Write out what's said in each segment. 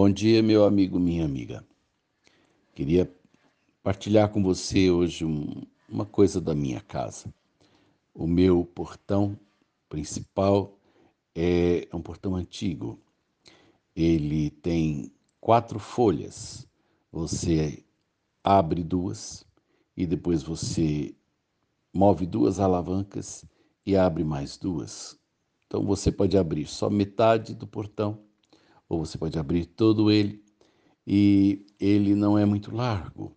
Bom dia, meu amigo, minha amiga. Queria partilhar com você hoje um, uma coisa da minha casa. O meu portão principal é um portão antigo. Ele tem quatro folhas. Você abre duas e depois você move duas alavancas e abre mais duas. Então você pode abrir só metade do portão ou você pode abrir todo ele e ele não é muito largo.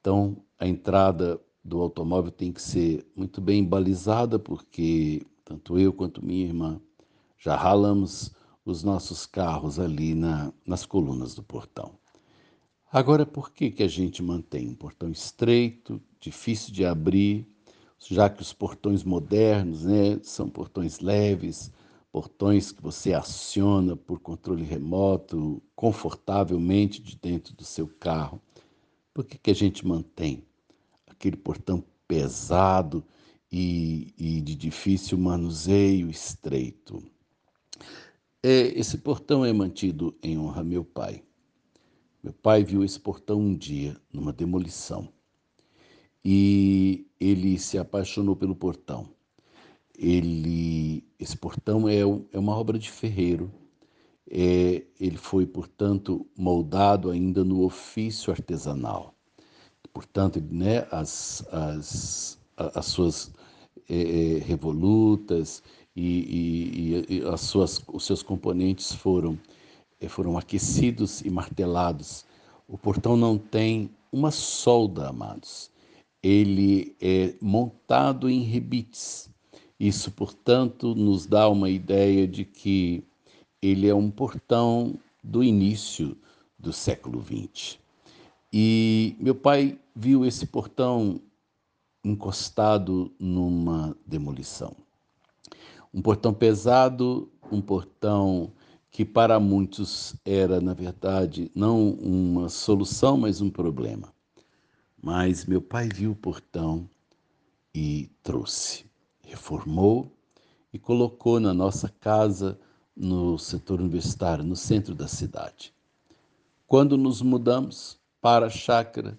Então a entrada do automóvel tem que ser muito bem balizada porque tanto eu quanto minha irmã já ralamos os nossos carros ali na, nas colunas do portão. Agora, por que, que a gente mantém um portão estreito, difícil de abrir, já que os portões modernos né, são portões leves, portões que você aciona por controle remoto, confortavelmente de dentro do seu carro. Por que, que a gente mantém aquele portão pesado e, e de difícil manuseio estreito? É, esse portão é mantido em honra a meu pai. Meu pai viu esse portão um dia numa demolição e ele se apaixonou pelo portão ele, esse portão é, é uma obra de ferreiro. É, ele foi, portanto, moldado ainda no ofício artesanal. Portanto, né, as, as, as suas é, é revolutas e, e, e, as suas, os seus componentes foram, é, foram aquecidos e martelados. O portão não tem uma solda, amados. Ele é montado em rebites isso, portanto, nos dá uma ideia de que ele é um portão do início do século XX. E meu pai viu esse portão encostado numa demolição. Um portão pesado, um portão que para muitos era, na verdade, não uma solução, mas um problema. Mas meu pai viu o portão e trouxe reformou e colocou na nossa casa no setor universitário, no centro da cidade. Quando nos mudamos para a chácara,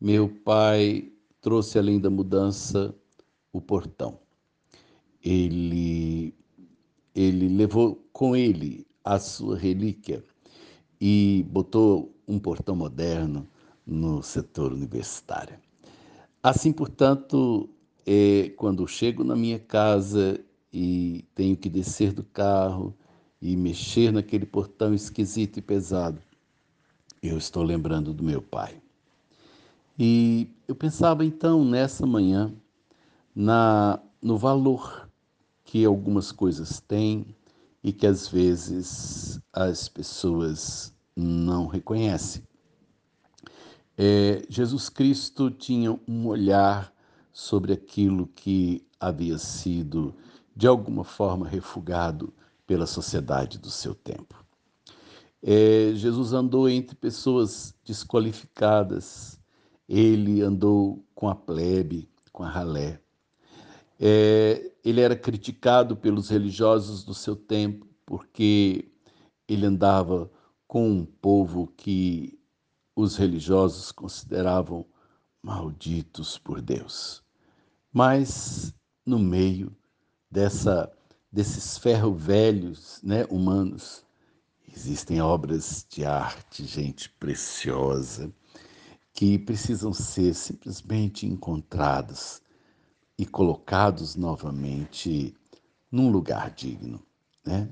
meu pai trouxe além da mudança o portão. Ele ele levou com ele a sua relíquia e botou um portão moderno no setor universitário. Assim, portanto, é quando chego na minha casa e tenho que descer do carro e mexer naquele portão esquisito e pesado, eu estou lembrando do meu pai. E eu pensava então nessa manhã na no valor que algumas coisas têm e que às vezes as pessoas não reconhecem. É, Jesus Cristo tinha um olhar sobre aquilo que havia sido, de alguma forma, refugado pela sociedade do seu tempo. É, Jesus andou entre pessoas desqualificadas, ele andou com a plebe, com a ralé. É, ele era criticado pelos religiosos do seu tempo, porque ele andava com um povo que os religiosos consideravam malditos por Deus. Mas no meio dessa desses ferro velhos, né, humanos, existem obras de arte, gente preciosa, que precisam ser simplesmente encontradas e colocados novamente num lugar digno, né?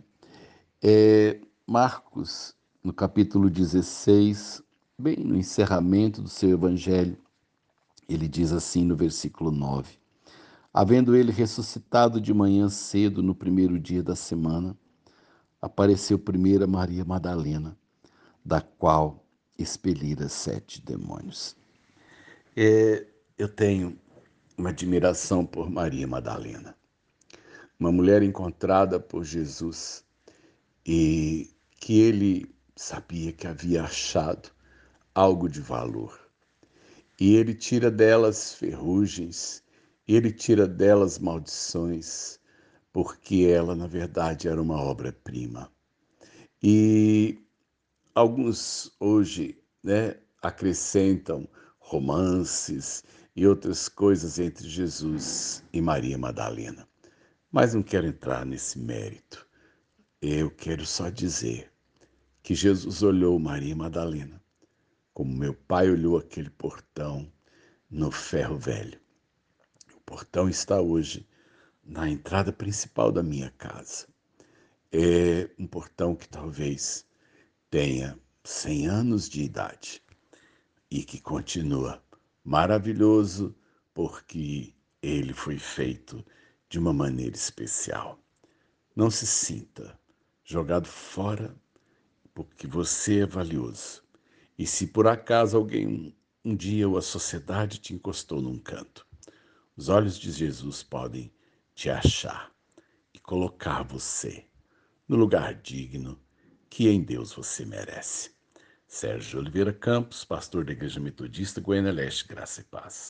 É, Marcos, no capítulo 16, bem no encerramento do seu evangelho, ele diz assim no versículo 9: Havendo ele ressuscitado de manhã cedo no primeiro dia da semana, apareceu primeiro a Maria Madalena, da qual expelira sete demônios. É, eu tenho uma admiração por Maria Madalena, uma mulher encontrada por Jesus e que ele sabia que havia achado algo de valor. E ele tira delas ferrugens ele tira delas maldições, porque ela, na verdade, era uma obra-prima. E alguns hoje né, acrescentam romances e outras coisas entre Jesus e Maria Madalena. Mas não quero entrar nesse mérito. Eu quero só dizer que Jesus olhou Maria Madalena como meu pai olhou aquele portão no ferro velho. Portão está hoje na entrada principal da minha casa. É um portão que talvez tenha 100 anos de idade e que continua maravilhoso porque ele foi feito de uma maneira especial. Não se sinta jogado fora porque você é valioso. E se por acaso alguém um dia ou a sociedade te encostou num canto, os olhos de Jesus podem te achar e colocar você no lugar digno que em Deus você merece. Sérgio Oliveira Campos, pastor da Igreja Metodista Goiânia Leste, Graça e Paz.